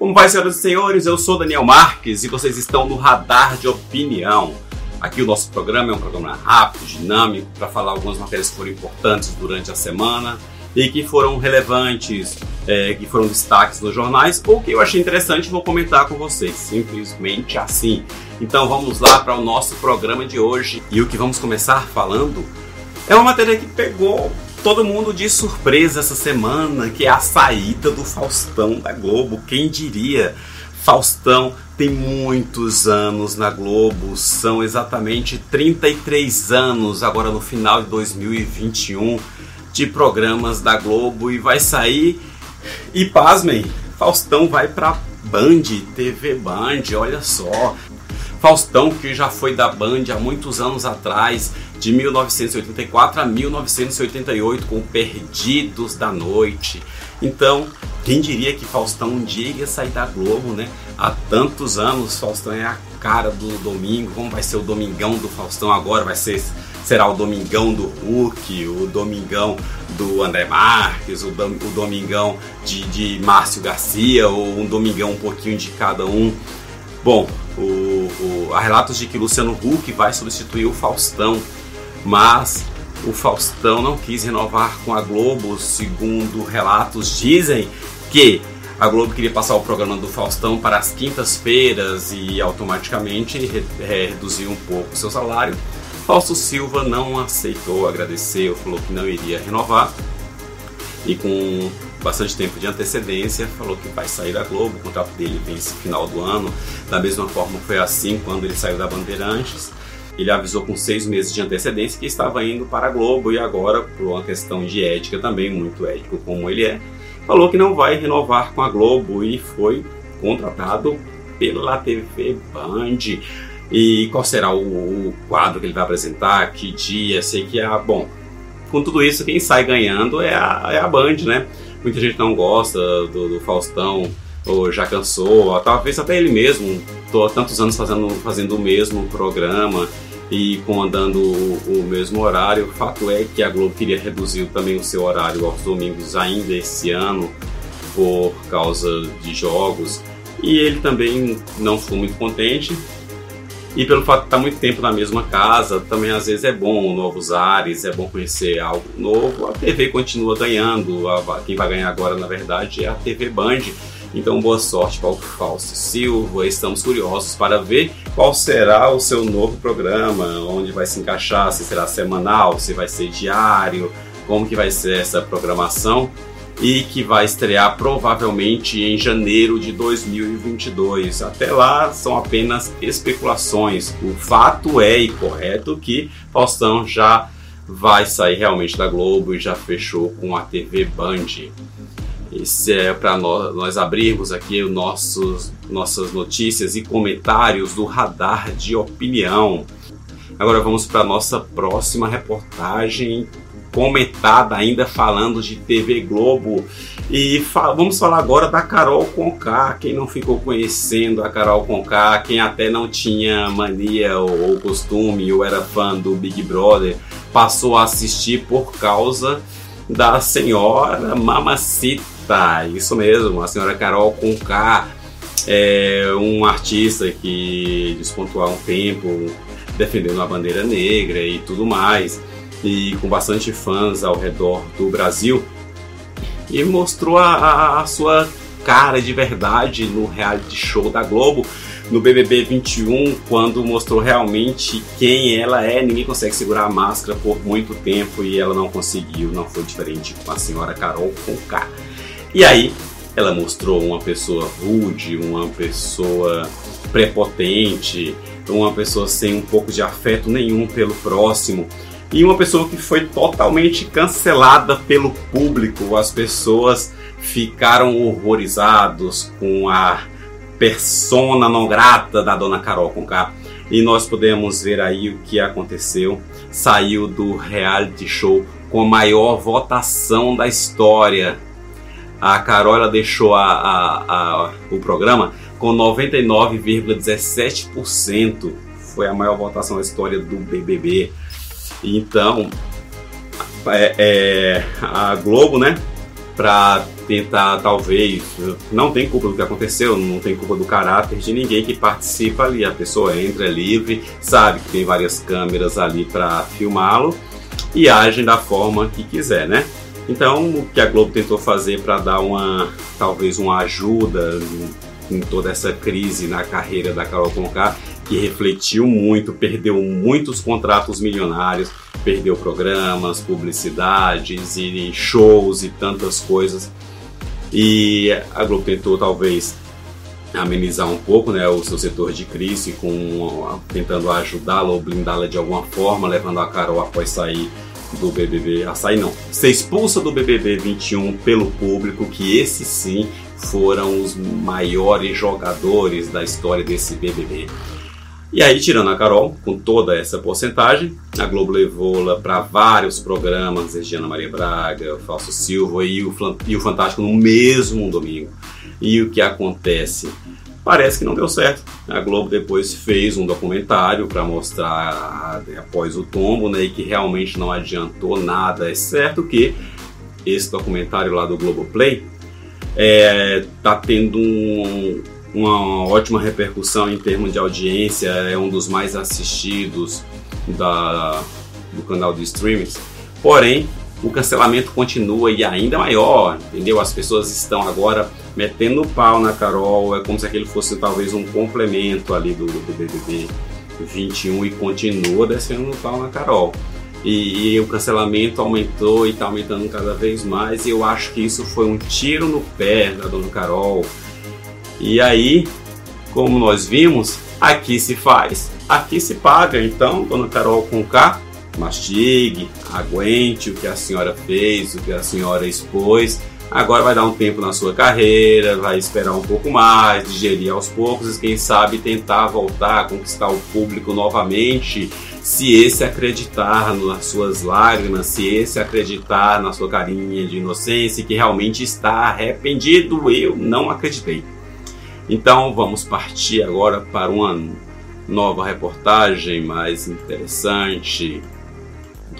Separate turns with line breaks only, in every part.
Como vai, senhoras e senhores? Eu sou Daniel Marques e vocês estão no Radar de Opinião. Aqui o nosso programa é um programa rápido, dinâmico, para falar algumas matérias que foram importantes durante a semana e que foram relevantes, é, que foram destaques nos jornais ou que eu achei interessante vou comentar com vocês, simplesmente assim. Então vamos lá para o nosso programa de hoje e o que vamos começar falando é uma matéria que pegou todo mundo de surpresa essa semana, que é a saída do Faustão da Globo. Quem diria? Faustão tem muitos anos na Globo, são exatamente 33 anos agora no final de 2021 de programas da Globo e vai sair e pasmem, Faustão vai para Band, TV Band, olha só. Faustão que já foi da Band há muitos anos atrás, de 1984 a 1988 com Perdidos da Noite. Então, quem diria que Faustão um dia ia sair da Globo, né? Há tantos anos, Faustão é a cara do domingo. Como vai ser o domingão do Faustão agora? Vai ser será o domingão do Hulk, o domingão do André Marques, o, o domingão de, de Márcio Garcia, ou um domingão um pouquinho de cada um. Bom, o, o, há relatos de que Luciano Huck vai substituir o Faustão mas o Faustão não quis renovar com a Globo, segundo relatos dizem que a Globo queria passar o programa do Faustão para as quintas-feiras e automaticamente reduzir um pouco o seu salário. Fausto Silva não aceitou, agradeceu, falou que não iria renovar e com bastante tempo de antecedência falou que vai sair da Globo, o contrato dele vence final do ano. Da mesma forma foi assim quando ele saiu da Bandeirantes. Ele avisou com seis meses de antecedência que estava indo para a Globo e agora, por uma questão de ética também, muito ético como ele é, falou que não vai renovar com a Globo e foi contratado pela TV Band. E qual será o, o quadro que ele vai apresentar? Que dia? Sei que é. Bom, com tudo isso, quem sai ganhando é a, é a Band, né? Muita gente não gosta do, do Faustão ou já cansou, ou talvez até ele mesmo, tô há tantos anos fazendo, fazendo o mesmo programa e comandando o, o, mesmo horário. O fato é que a Globo queria reduzir também o seu horário aos domingos ainda esse ano por causa de jogos e ele também não ficou muito contente. E pelo fato de estar muito tempo na mesma casa, também às vezes é bom novos ares, é bom conhecer algo novo. A TV continua ganhando, quem vai ganhar agora na verdade é a TV Band então, boa sorte para o Fausto Silva. Estamos curiosos para ver qual será o seu novo programa, onde vai se encaixar, se será semanal, se vai ser diário, como que vai ser essa programação e que vai estrear provavelmente em janeiro de 2022. Até lá são apenas especulações. O fato é e correto que Faustão já vai sair realmente da Globo e já fechou com a TV Band. Esse é para nós, nós abrirmos aqui os nossos, nossas notícias e comentários do Radar de Opinião. Agora vamos para a nossa próxima reportagem comentada ainda falando de TV Globo e fa vamos falar agora da Carol Conká. Quem não ficou conhecendo a Carol Conká, quem até não tinha mania ou, ou costume ou era fã do Big Brother, passou a assistir por causa da senhora Mamacita Tá, isso mesmo, a senhora Carol Conká é um artista que despontou há um tempo defendendo a bandeira negra e tudo mais, e com bastante fãs ao redor do Brasil, e mostrou a, a, a sua cara de verdade no reality show da Globo, no BBB 21, quando mostrou realmente quem ela é. Ninguém consegue segurar a máscara por muito tempo e ela não conseguiu, não foi diferente com a senhora Carol Conká. E aí ela mostrou uma pessoa rude, uma pessoa prepotente, uma pessoa sem um pouco de afeto nenhum pelo próximo e uma pessoa que foi totalmente cancelada pelo público. As pessoas ficaram horrorizados com a persona não grata da dona Carol Conká. E nós podemos ver aí o que aconteceu. Saiu do reality show com a maior votação da história a Carola deixou a, a, a, o programa com 99,17%. Foi a maior votação da história do BBB. Então, é, é, a Globo, né? para tentar, talvez, não tem culpa do que aconteceu, não tem culpa do caráter de ninguém que participa ali. A pessoa entra é livre, sabe que tem várias câmeras ali para filmá-lo e age da forma que quiser, né? Então, o que a Globo tentou fazer para dar uma, talvez, uma ajuda em toda essa crise na carreira da Carol Conká, que refletiu muito, perdeu muitos contratos milionários, perdeu programas, publicidades e shows e tantas coisas. E a Globo tentou talvez amenizar um pouco né, o seu setor de crise, com, tentando ajudá-la ou blindá-la de alguma forma, levando a Carol após sair do BBB, a sair não, ser expulsa do BBB 21 pelo público, que esses sim foram os maiores jogadores da história desse BBB. E aí, tirando a Carol, com toda essa porcentagem, a Globo levou-la para vários programas, Regiana Maria Braga, o Falso Silva e o, e o Fantástico no mesmo domingo. E o que acontece? Parece que não deu certo. A Globo depois fez um documentário para mostrar após o tombo, né, e que realmente não adiantou nada, exceto que esse documentário lá do Globoplay é, tá tendo um, uma ótima repercussão em termos de audiência, é um dos mais assistidos da, do canal de streamings. Porém, o cancelamento continua e ainda maior, entendeu? As pessoas estão agora metendo pau na Carol, é como se aquele fosse talvez um complemento ali do, do BBB 21 e continua descendo pau na Carol. E, e, o cancelamento aumentou e está aumentando cada vez mais. E eu acho que isso foi um tiro no pé da dona Carol. E aí, como nós vimos, aqui se faz, aqui se paga. Então, dona Carol com K, mastigue, aguente o que a senhora fez, o que a senhora expôs. Agora vai dar um tempo na sua carreira, vai esperar um pouco mais, digerir aos poucos e quem sabe tentar voltar conquistar o público novamente se esse acreditar nas suas lágrimas, se esse acreditar na sua carinha de inocência, que realmente está arrependido, eu não acreditei. Então vamos partir agora para uma nova reportagem mais interessante,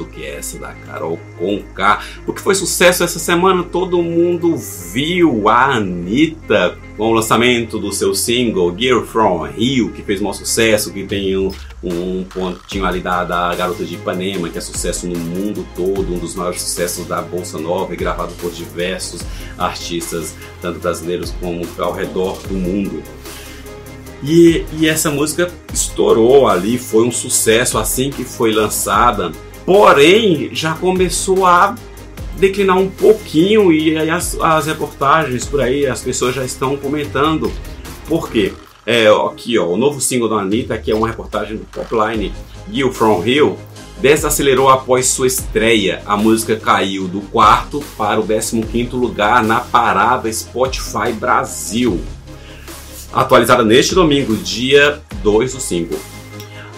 do que essa da Carol Conká. O que foi sucesso essa semana, todo mundo viu a Anitta com o lançamento do seu single Gear From Rio, que fez maior sucesso, que tem um, um pontinho ali da, da Garota de Ipanema, que é sucesso no mundo todo, um dos maiores sucessos da Bolsa Nova, gravado por diversos artistas, tanto brasileiros como ao redor do mundo. E, e, essa música estourou ali, foi um sucesso assim que foi lançada. Porém, já começou a declinar um pouquinho e aí as, as reportagens por aí, as pessoas já estão comentando. Por quê? É, aqui, ó, o novo single da Anitta, que é uma reportagem do Popline, You From Hill, desacelerou após sua estreia. A música caiu do quarto para o 15º lugar na parada Spotify Brasil. Atualizada neste domingo, dia 2 do 5.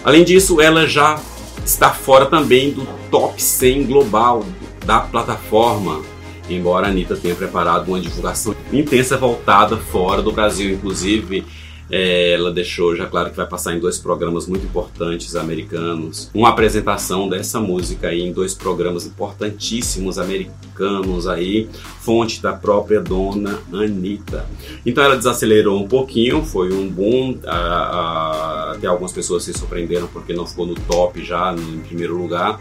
Além disso, ela já está fora também do top 100 global da plataforma. Embora a Anitta tenha preparado uma divulgação intensa voltada fora do Brasil, inclusive é, ela deixou já claro que vai passar em dois programas muito importantes americanos. Uma apresentação dessa música aí em dois programas importantíssimos americanos aí, fonte da própria dona Anitta. Então ela desacelerou um pouquinho, foi um boom. A, a, até algumas pessoas se surpreenderam porque não ficou no top já, no, primeiro lugar.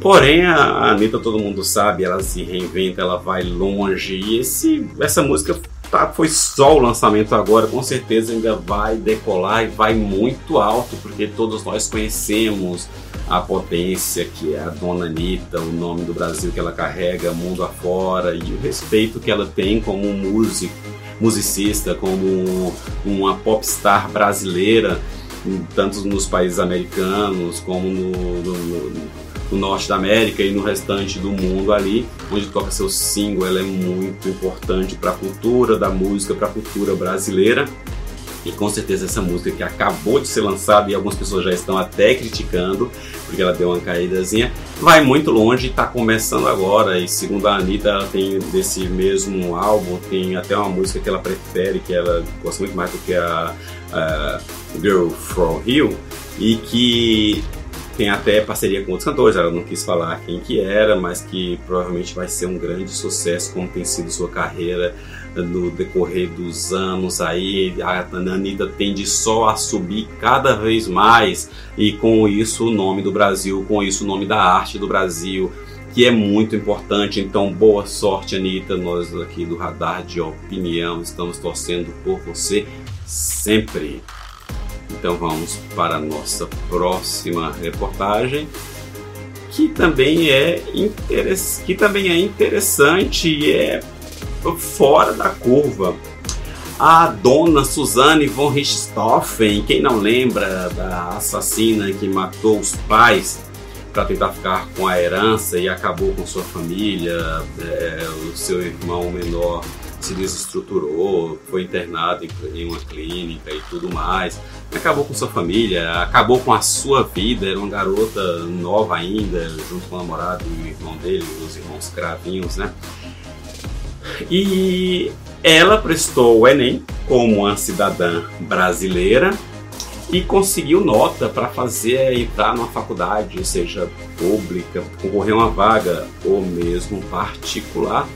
Porém, a Anitta, todo mundo sabe, ela se reinventa, ela vai longe. E esse, essa música tá, foi só o lançamento agora, com certeza ainda vai decolar e vai muito alto, porque todos nós conhecemos a potência que é a Dona Anitta, o nome do Brasil que ela carrega mundo afora e o respeito que ela tem como músico, musicista, como uma popstar brasileira, tanto nos países americanos como no, no, no no norte da América e no restante do mundo ali, onde toca seu single, ela é muito importante para a cultura da música, para a cultura brasileira. E com certeza essa música que acabou de ser lançada e algumas pessoas já estão até criticando, porque ela deu uma caídazinha, vai muito longe e está começando agora. E segundo a Anitta, ela tem desse mesmo álbum, tem até uma música que ela prefere, que ela gosta muito mais do que a, a Girl From Hill, e que tem até parceria com outros cantores, ela não quis falar quem que era, mas que provavelmente vai ser um grande sucesso, como tem sido sua carreira no decorrer dos anos aí. A Anitta tende só a subir cada vez mais e com isso o nome do Brasil, com isso o nome da arte do Brasil, que é muito importante. Então, boa sorte, Anitta. Nós aqui do Radar de Opinião estamos torcendo por você sempre. Então vamos para a nossa próxima reportagem, que também é, que também é interessante e é fora da curva. A dona Suzane von Richthofen, quem não lembra da assassina que matou os pais para tentar ficar com a herança e acabou com sua família, é, o seu irmão menor se desestruturou, foi internado em uma clínica e tudo mais. Acabou com sua família, acabou com a sua vida. Era uma garota nova ainda, junto com o namorado e o irmão dele, os irmãos cravinhos, né? E ela prestou o Enem como uma cidadã brasileira e conseguiu nota para fazer entrar numa faculdade, seja pública, concorrer a uma vaga ou mesmo particular.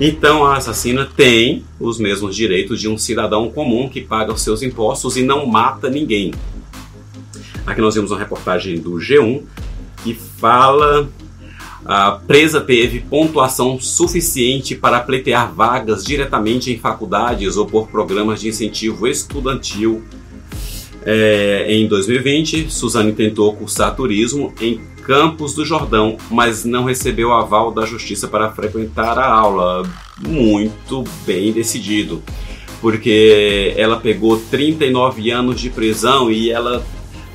Então a assassina tem os mesmos direitos de um cidadão comum que paga os seus impostos e não mata ninguém. Aqui nós vemos uma reportagem do G1 que fala a presa teve pontuação suficiente para pleitear vagas diretamente em faculdades ou por programas de incentivo estudantil. É, em 2020, Suzane tentou cursar turismo em Campos do Jordão, mas não recebeu aval da justiça para frequentar a aula. Muito bem decidido, porque ela pegou 39 anos de prisão e ela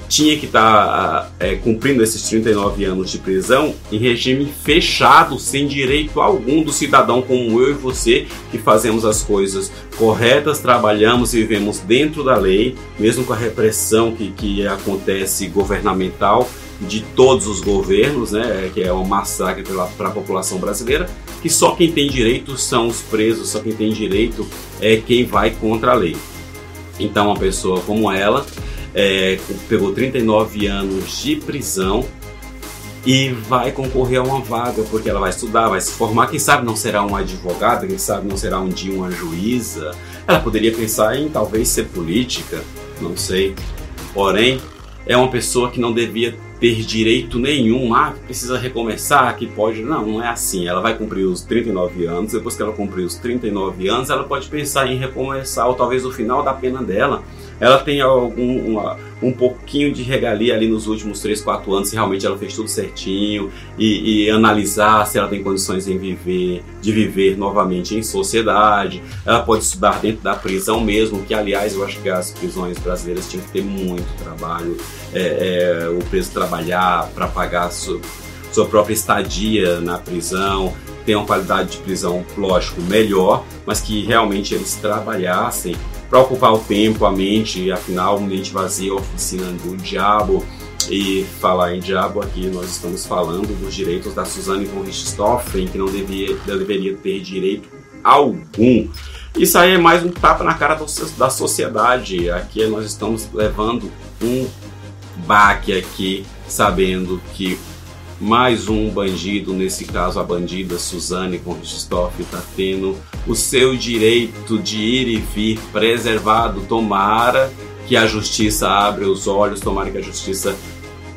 tinha que estar tá, é, cumprindo esses 39 anos de prisão em regime fechado, sem direito algum do cidadão como eu e você, que fazemos as coisas corretas, trabalhamos e vivemos dentro da lei, mesmo com a repressão que, que acontece governamental de todos os governos, né, que é um massacre para a população brasileira, que só quem tem direito são os presos, só quem tem direito é quem vai contra a lei. Então, uma pessoa como ela é, pegou 39 anos de prisão e vai concorrer a uma vaga, porque ela vai estudar, vai se formar. Quem sabe não será uma advogada, quem sabe não será um dia uma juíza. Ela poderia pensar em talvez ser política, não sei. Porém, é uma pessoa que não devia ter direito nenhum, ah, precisa recomeçar, que pode. Não, não é assim. Ela vai cumprir os 39 anos, depois que ela cumprir os 39 anos, ela pode pensar em recomeçar, ou talvez o final da pena dela ela tem algum, uma, um pouquinho de regalia ali nos últimos 3, 4 anos, se realmente ela fez tudo certinho e, e, analisar se ela tem condições em viver, de viver novamente em sociedade. Ela pode estudar dentro da prisão mesmo, que aliás eu acho que as prisões brasileiras tinham que ter muito trabalho, é, é, o preso trabalhar para pagar sua, sua própria estadia na prisão, ter uma qualidade de prisão, lógico, melhor, mas que realmente eles trabalhassem para ocupar o tempo, a mente, afinal, mente vazia, é oficina do diabo. E falar em diabo aqui, nós estamos falando dos direitos da Suzane von Richthofen, que não devia, deveria ter direito algum. Isso aí é mais um tapa na cara da sociedade. Aqui nós estamos levando um baque aqui, sabendo que mais um bandido, nesse caso a bandida Suzane von Richthofen, está tendo o seu direito de ir e vir preservado. Tomara que a justiça abra os olhos, tomara que a justiça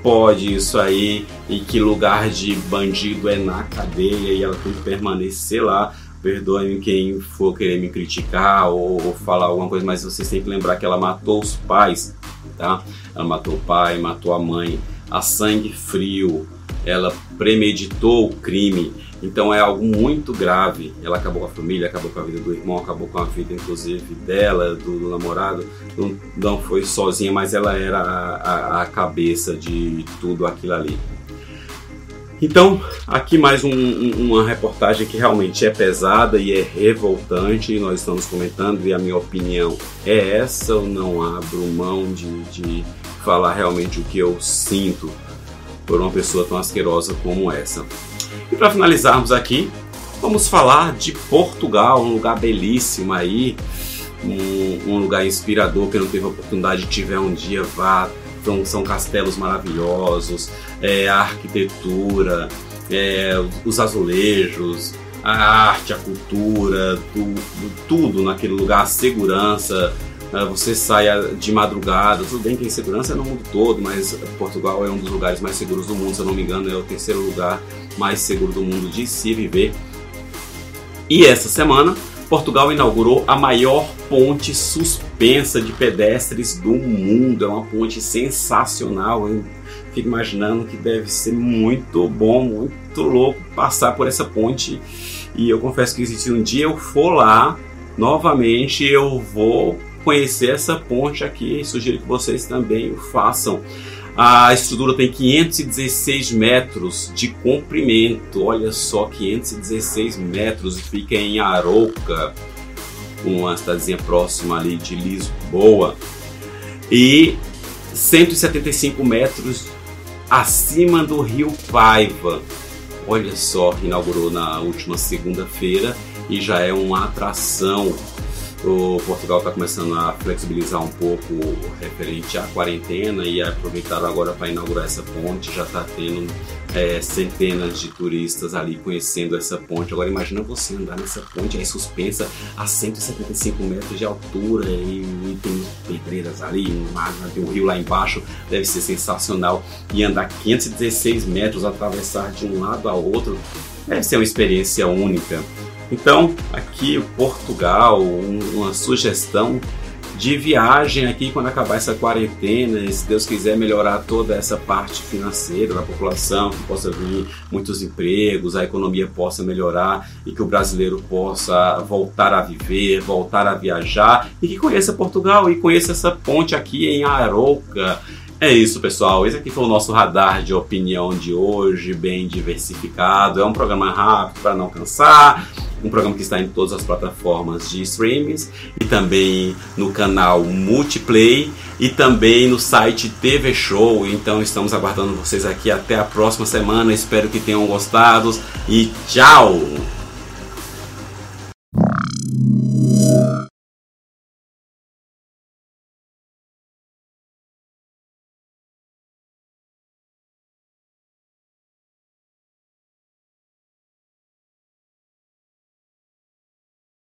pode isso aí e que lugar de bandido é na cadeia e ela tem que permanecer lá. Perdoem quem for querer me criticar ou falar alguma coisa, mas vocês têm que lembrar que ela matou os pais, tá? Ela matou o pai, matou a mãe, a sangue frio, ela premeditou o crime então é algo muito grave. Ela acabou com a família, acabou com a vida do irmão, acabou com a vida, inclusive, dela, do, do namorado. Não, não, foi sozinha, mas ela era a, a, a, cabeça de tudo aquilo ali. Então, aqui mais um, um, uma reportagem que realmente é pesada e é revoltante. Nós estamos comentando, e a minha opinião é essa. Eu não abro mão de, de falar realmente o que eu sinto por uma pessoa tão asquerosa como essa. E para finalizarmos aqui, vamos falar de Portugal, um lugar belíssimo aí, um, um lugar inspirador que não teve oportunidade, tiver um dia, vá Então, são castelos maravilhosos, é, a arquitetura, é, os azulejos, a arte, a cultura, do, do, tudo naquele lugar, a segurança. É, você sai de madrugada, tudo bem que tem segurança no mundo todo, mas Portugal é um dos lugares mais seguros do mundo, se eu não me engano, é o terceiro lugar mais seguro do mundo de se viver. E essa semana, Portugal inaugurou a maior ponte suspensa de pedestres do mundo. É uma ponte sensacional. Eu fico imaginando que deve ser muito bom, muito louco passar por essa ponte. E eu confesso que se um dia eu for lá novamente, eu vou conhecer essa ponte aqui. Sugiro que vocês também o façam. A estrutura tem 516 metros de comprimento, olha só, 516 metros, fica em Arouca, uma cidadezinha próxima ali de Lisboa, e 175 metros acima do Rio Paiva. Olha só, inaugurou na última segunda-feira e já é uma atração o Portugal está começando a flexibilizar um pouco referente à quarentena e aproveitaram agora para inaugurar essa ponte. Já está tendo é, centenas de turistas ali conhecendo essa ponte. Agora imagina você andar nessa ponte aí suspensa a 175 metros de altura e, e tem pedreiras ali, um, tem um rio lá embaixo, deve ser sensacional. E andar 516 metros, atravessar de um lado ao outro, deve ser uma experiência única. Então, aqui Portugal, uma sugestão de viagem aqui quando acabar essa quarentena, e se Deus quiser melhorar toda essa parte financeira da população, que possa vir muitos empregos, a economia possa melhorar e que o brasileiro possa voltar a viver, voltar a viajar e que conheça Portugal e conheça essa ponte aqui em Arouca. É isso, pessoal. Esse aqui foi o nosso radar de opinião de hoje, bem diversificado. É um programa rápido para não cansar um programa que está em todas as plataformas de streamings e também no canal Multiplay e também no site TV Show. Então estamos aguardando vocês aqui até a próxima semana. Espero que tenham gostado e tchau!